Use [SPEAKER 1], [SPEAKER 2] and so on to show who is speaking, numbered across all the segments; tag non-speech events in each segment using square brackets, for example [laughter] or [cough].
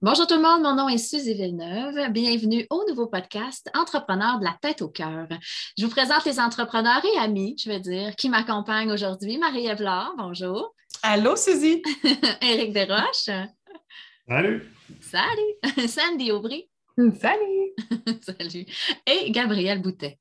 [SPEAKER 1] Bonjour tout le monde, mon nom est Suzy Villeneuve. Bienvenue au nouveau podcast Entrepreneurs de la tête au cœur. Je vous présente les entrepreneurs et amis, je veux dire, qui m'accompagnent aujourd'hui. Marie-Ève bonjour.
[SPEAKER 2] Allô, Suzy. [laughs]
[SPEAKER 1] Éric Desroches.
[SPEAKER 3] Salut.
[SPEAKER 1] Salut. [laughs] Sandy Aubry.
[SPEAKER 2] Salut. [laughs]
[SPEAKER 1] Salut. Et Gabriel Boutet.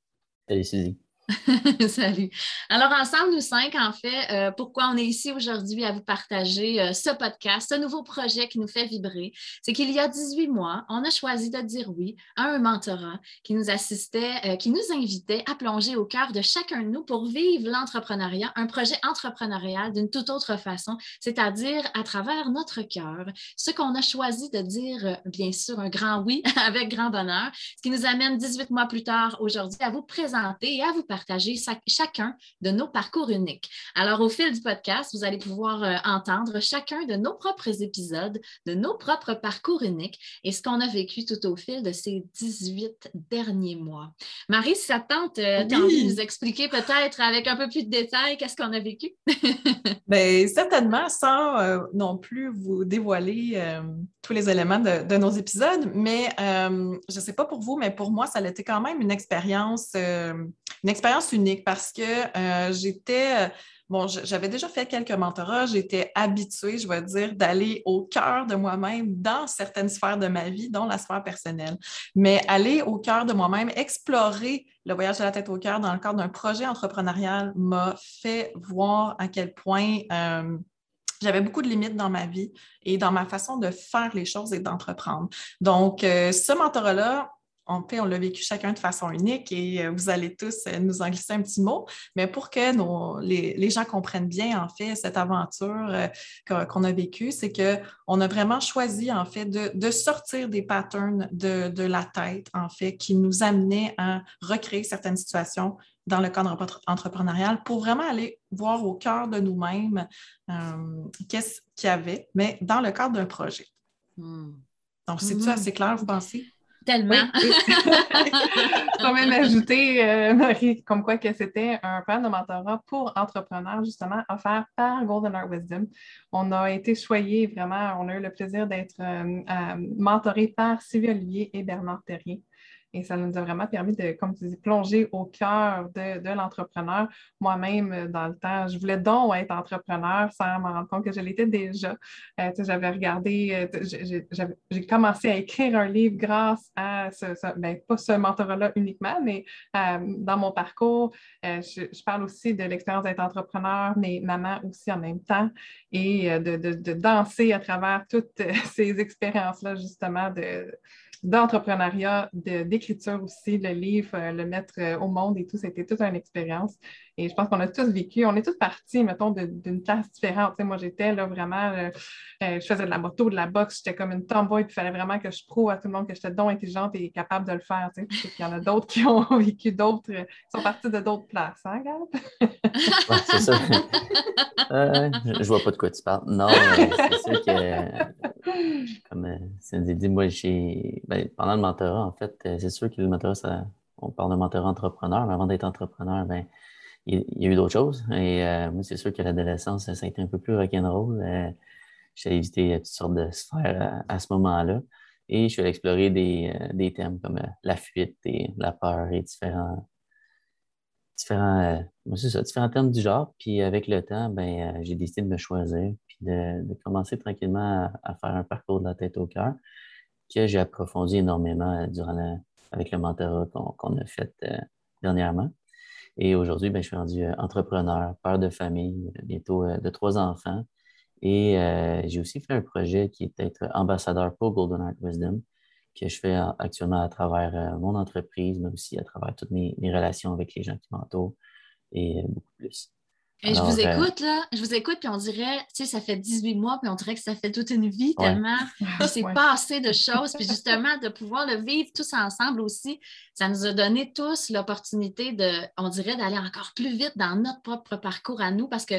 [SPEAKER 4] Salut, Suzy. [laughs]
[SPEAKER 1] Salut. Alors, ensemble, nous cinq, en fait, euh, pourquoi on est ici aujourd'hui à vous partager euh, ce podcast, ce nouveau projet qui nous fait vibrer, c'est qu'il y a 18 mois, on a choisi de dire oui à un mentorat qui nous assistait, euh, qui nous invitait à plonger au cœur de chacun de nous pour vivre l'entrepreneuriat, un projet entrepreneurial d'une toute autre façon, c'est-à-dire à travers notre cœur, ce qu'on a choisi de dire, bien sûr, un grand oui [laughs] avec grand bonheur, ce qui nous amène 18 mois plus tard aujourd'hui à vous présenter et à vous partager partager chacun de nos parcours uniques. Alors, au fil du podcast, vous allez pouvoir euh, entendre chacun de nos propres épisodes, de nos propres parcours uniques et ce qu'on a vécu tout au fil de ces 18 derniers mois. Marie, si ça tente, euh, envie de nous expliquer peut-être avec un peu plus de détails qu'est-ce qu'on a vécu? [laughs]
[SPEAKER 2] Bien, certainement, sans euh, non plus vous dévoiler tous les éléments de, nos épisodes, mais je ne sais pas pour vous, mais pour moi, ça a été quand même une expérience, une expérience unique parce que euh, j'étais, euh, bon, j'avais déjà fait quelques mentorats, j'étais habituée, je vais dire, d'aller au cœur de moi-même dans certaines sphères de ma vie, dont la sphère personnelle. Mais aller au cœur de moi-même, explorer le voyage de la tête au cœur dans le cadre d'un projet entrepreneurial m'a fait voir à quel point euh, j'avais beaucoup de limites dans ma vie et dans ma façon de faire les choses et d'entreprendre. Donc, ce mentorat-là, on, on l'a vécu chacun de façon unique et euh, vous allez tous euh, nous en glisser un petit mot. Mais pour que les, gens comprennent bien, en fait, cette aventure euh, qu'on a vécue, c'est qu'on a vraiment choisi, en fait, de, sortir des patterns de, la tête, en fait, qui nous amenaient à recréer certaines situations dans le cadre entrepreneurial pour vraiment aller voir au cœur de nous-mêmes qu'est-ce qu'il y avait, mais dans le cadre d'un projet. Hmm. Donc, c'est-tu hmm. assez clair, vous pensez?
[SPEAKER 1] Tellement.
[SPEAKER 3] Je [laughs] [laughs] même ajouter, euh, Marie, comme quoi que c'était un plan de mentorat pour entrepreneurs, justement, offert par Golden Art Wisdom. On a été choyés, vraiment, on a eu le plaisir d'être euh, mentorés par Sylvie Olivier et Bernard Terrier. Et ça nous a vraiment permis de, comme tu dis, plonger au cœur de, l'entrepreneur. Moi-même, euh, dans le temps, je voulais donc être entrepreneur sans me rendre compte que je l'étais déjà. Euh, j'avais regardé, euh, j'ai commencé à écrire un livre grâce à ce, ben, pas ce mentorat-là uniquement, mais dans mon parcours, je, parle aussi de l'expérience d'être entrepreneur, mais maman aussi en même temps, et de, de danser à travers toutes [laughs] ces expériences-là, justement, de d'écriture aussi, le livre, euh, le mettre euh, au monde et tout, c'était toute une expérience. Et je pense qu'on a tous vécu, on est tous partis, mettons, d'une place différente. moi, j'étais là vraiment, euh, je faisais de la moto, de la boxe, j'étais comme une tomboy, puis il fallait vraiment que je prouve à tout le monde que j'étais donc intelligente et capable de le faire. Tu sais. Il y en a d'autres qui ont [laughs] vécu d'autres, qui sont partis de d'autres places, hein, Gab?
[SPEAKER 4] c'est ça. [laughs] je, ne vois pas de quoi tu parles. Non, c'est sûr que, comme Cindy dit, moi, j'ai ben, pendant le mentorat, en fait, euh, c'est sûr que le mentorat, ça, on parle de mentorat entrepreneur, mais avant d'être entrepreneur, ben, il, y a eu d'autres choses. Et euh, moi, c'est sûr que l'adolescence, ça, a été un peu plus rock'n'roll. Euh, j'ai évité toutes sortes de sphères à, ce moment-là. Et je suis allé explorer des, des thèmes comme la fuite et la peur et différents, différents, ça, différents thèmes du genre. Puis avec le temps, ben, j'ai décidé de me choisir puis de, de commencer tranquillement à, à, faire un parcours de la tête au cœur que j'ai approfondi énormément euh, durant avec le mentorat qu'on a fait euh, dernièrement. Et aujourd'hui, ben, je suis rendu euh, entrepreneur, père de famille, bientôt de trois enfants. Et j'ai aussi fait un projet qui est être ambassadeur pour Golden Art Wisdom, que je fais actuellement à travers mon entreprise, mais aussi à travers toutes mes relations avec les gens qui m'entourent et beaucoup plus
[SPEAKER 1] je vous euh, écoute, là, je vous écoute, puis on dirait, tu sais, ça fait 18 mois, puis on dirait que ça fait toute une vie tellement. [laughs] Il s'est passé de choses. Puis justement, de pouvoir le vivre tous ensemble aussi, ça nous a donné tous l'opportunité de, on dirait, d'aller encore plus vite dans notre propre parcours à nous, parce que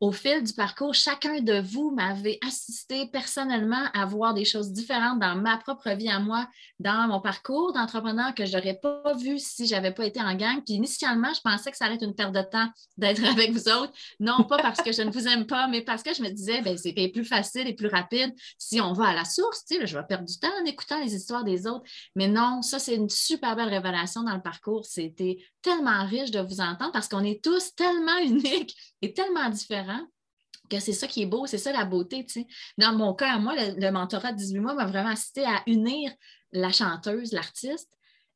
[SPEAKER 1] au fil du parcours, chacun de vous m'avait assisté personnellement à voir des choses différentes dans ma propre vie à moi, dans mon parcours d'entrepreneur que je n'aurais pas vu si je n'avais pas été en gang. Puis initialement, je pensais que ça allait être une perte de temps d'être [laughs] avec vous autres Non pas parce que je ne vous aime pas, mais parce que je me disais, ben, c'est plus facile et plus rapide si on va à la source. Tu je vais perdre du temps en écoutant les histoires des autres. Mais non, ça, c'est une super belle révélation dans le parcours. C'était tellement riche de vous entendre parce qu'on est tous tellement [laughs] uniques et tellement différents que c'est ça qui est beau, c'est ça la beauté. Tu sais. Dans mon cas, moi, le, mentorat de 18 mois m'a vraiment incité à unir la chanteuse, l'artiste,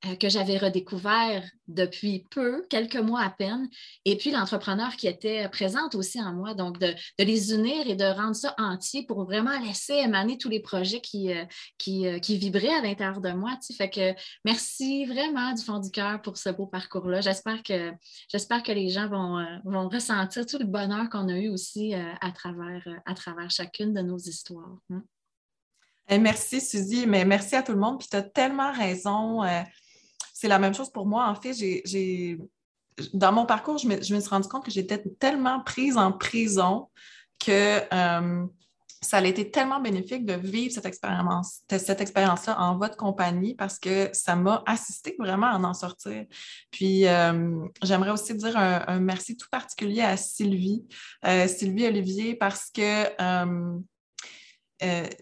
[SPEAKER 1] euh, que j'avais redécouvert depuis peu, quelques mois à peine, et puis l'entrepreneur qui était présente aussi en moi. Donc, de, les unir et de rendre ça entier pour vraiment laisser émaner tous les projets qui, euh, euh, qui, vibraient à l'intérieur de moi. Tu Fait que merci vraiment du fond du cœur pour ce beau parcours-là. J'espère que, j'espère que les gens vont, vont ressentir tout le bonheur qu'on a eu aussi à, travers, à travers chacune de nos histoires. Hein.
[SPEAKER 2] Eh, merci, Suzy, mais merci à tout le monde. Puis tu as tellement raison c'est la même chose pour moi. En fait, j'ai, dans mon parcours, je me, suis rendu compte que j'étais tellement prise en prison que euh, ça a été tellement bénéfique de vivre cette expérience, cette expérience-là en votre compagnie parce que ça m'a assisté vraiment à en sortir. Puis, euh, j'aimerais aussi dire un, merci tout particulier à Sylvie, euh, Sylvie Olivier, parce que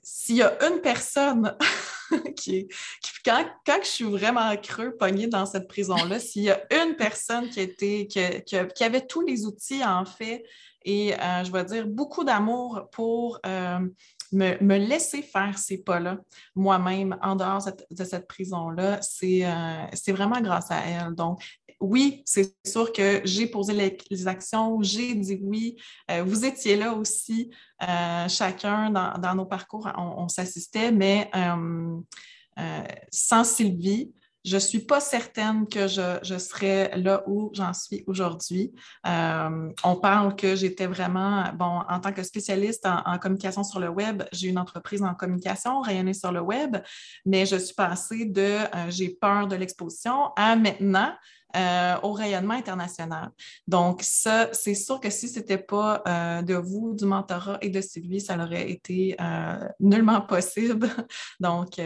[SPEAKER 2] s'il y a une personne [laughs] qui, quand, je suis vraiment creux, pognée dans cette prison-là, [laughs] s'il y a une personne qui, était, qui, avait tous les outils, en fait, et euh, je vais dire beaucoup d'amour pour euh, me, laisser faire ces pas-là moi-même en dehors de cette prison-là, euh, c'est vraiment grâce à elle. Donc, oui, c'est sûr que j'ai posé les, actions, j'ai dit oui. vous étiez là aussi, chacun dans, nos parcours, on, s'assistait, mais sans Sylvie, je ne suis pas certaine que je, serais là où j'en suis aujourd'hui. Euh, on parle que j'étais vraiment, bon, en tant que spécialiste en, communication sur le web, j'ai une entreprise en communication, rayonnée sur le web, mais je suis passée de euh, j'ai peur de l'exposition à maintenant. Euh, au rayonnement international. Donc, ça, c'est sûr que si ce n'était pas de vous, du mentorat et de Sylvie, ça n'aurait été nullement possible. [laughs] Donc,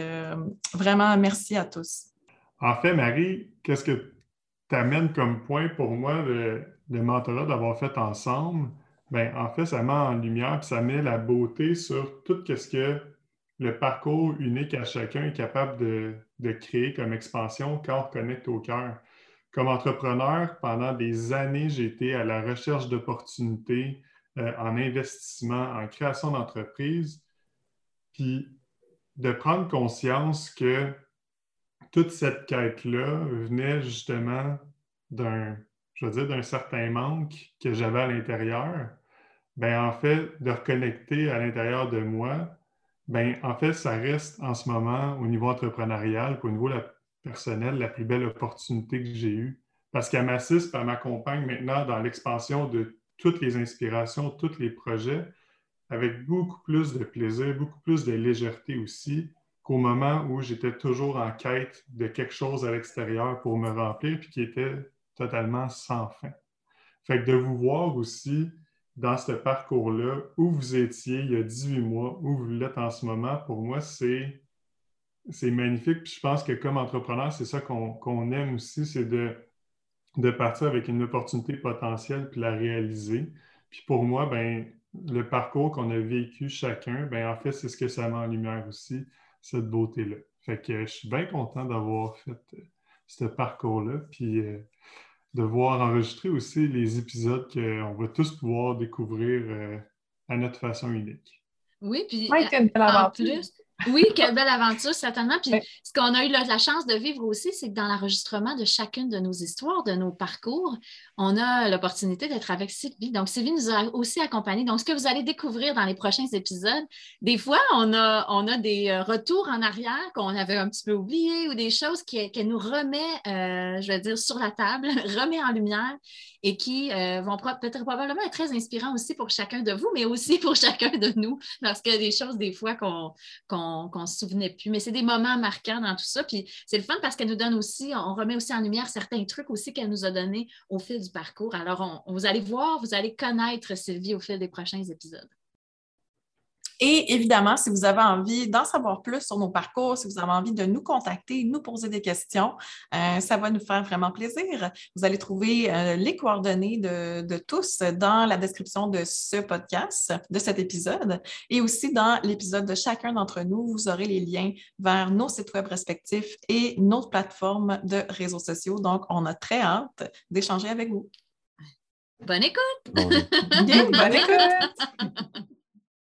[SPEAKER 2] vraiment, merci à tous.
[SPEAKER 5] En fait, Marie, qu'est-ce que tu amènes comme point pour moi le, mentorat d'avoir fait ensemble? Bien, en fait, ça met en lumière et ça met la beauté sur tout ce que le parcours unique à chacun est capable de, créer comme expansion quand on connecte au cœur. Comme entrepreneur, pendant des années, j'ai été à la recherche d'opportunités euh, en investissement, en création d'entreprise, puis de prendre conscience que toute cette quête-là venait justement d'un, je veux dire, d'un certain manque que j'avais à l'intérieur. Ben, en fait, de reconnecter à l'intérieur de moi, ben, en fait, ça reste en ce moment au niveau entrepreneurial, au niveau personnel, la plus belle opportunité que j'ai eue. Parce qu'elle m'assiste, elle m'accompagne maintenant dans l'expansion de toutes les inspirations, tous les projets, avec beaucoup plus de plaisir, beaucoup plus de légèreté aussi, qu'au moment où j'étais toujours en quête de quelque chose à l'extérieur pour me remplir, puis qui était totalement sans fin. Fait que de vous voir aussi dans ce parcours-là, où vous étiez il y a 18 mois, où vous l'êtes en ce moment, pour moi, c'est, c'est magnifique. Puis je pense que comme entrepreneur, c'est ça qu'on, aime aussi, c'est de, de partir avec une opportunité potentielle puis la réaliser. Puis pour moi, ben, le parcours qu'on a vécu chacun, ben, en fait, c'est ce que ça met en lumière aussi cette beauté-là. Fait que je suis bien content d'avoir fait euh, ce parcours-là, puis euh, de voir enregistrer aussi les épisodes qu'on va tous pouvoir découvrir euh, à notre façon unique.
[SPEAKER 1] Oui, puis en plus, oui, quelle belle aventure, certainement. Puis ce qu'on a eu la, chance de vivre aussi, c'est que dans l'enregistrement de chacune de nos histoires, de nos parcours, on a l'opportunité d'être avec Sylvie. Donc, Sylvie nous a aussi accompagnés. Donc, ce que vous allez découvrir dans les prochains épisodes, des fois, on a, on a des euh, retours en arrière qu'on avait un petit peu oubliés ou des choses qu'elle nous remet, euh, je vais dire, sur la table, [laughs] remet en lumière et qui euh, vont peut-être probablement être très inspirants aussi pour chacun de vous, mais aussi pour [laughs] chacun de nous, parce qu'il y a des choses des fois qu'on ne se souvenait plus. Mais c'est des moments marquants dans tout ça. Puis c'est le fun parce qu'elle nous donne aussi, on remet aussi en lumière certains trucs aussi qu'elle nous a donnés au fil du parcours. Alors, on, vous allez voir, vous allez connaître Sylvie au fil des prochains épisodes.
[SPEAKER 2] Et évidemment, si vous avez envie d'en savoir plus sur nos parcours, si vous avez envie de nous contacter, nous poser des questions, euh, ça va nous faire vraiment plaisir. Vous allez trouver euh, les coordonnées de, de, tous dans la description de ce podcast, de cet épisode, et aussi dans l'épisode de chacun d'entre nous, vous aurez les liens vers nos sites web respectifs et nos plateformes de réseaux sociaux. Donc, on a très hâte d'échanger avec vous.
[SPEAKER 1] Bonne écoute!
[SPEAKER 4] Bon, [laughs]
[SPEAKER 2] Bien, bonne écoute!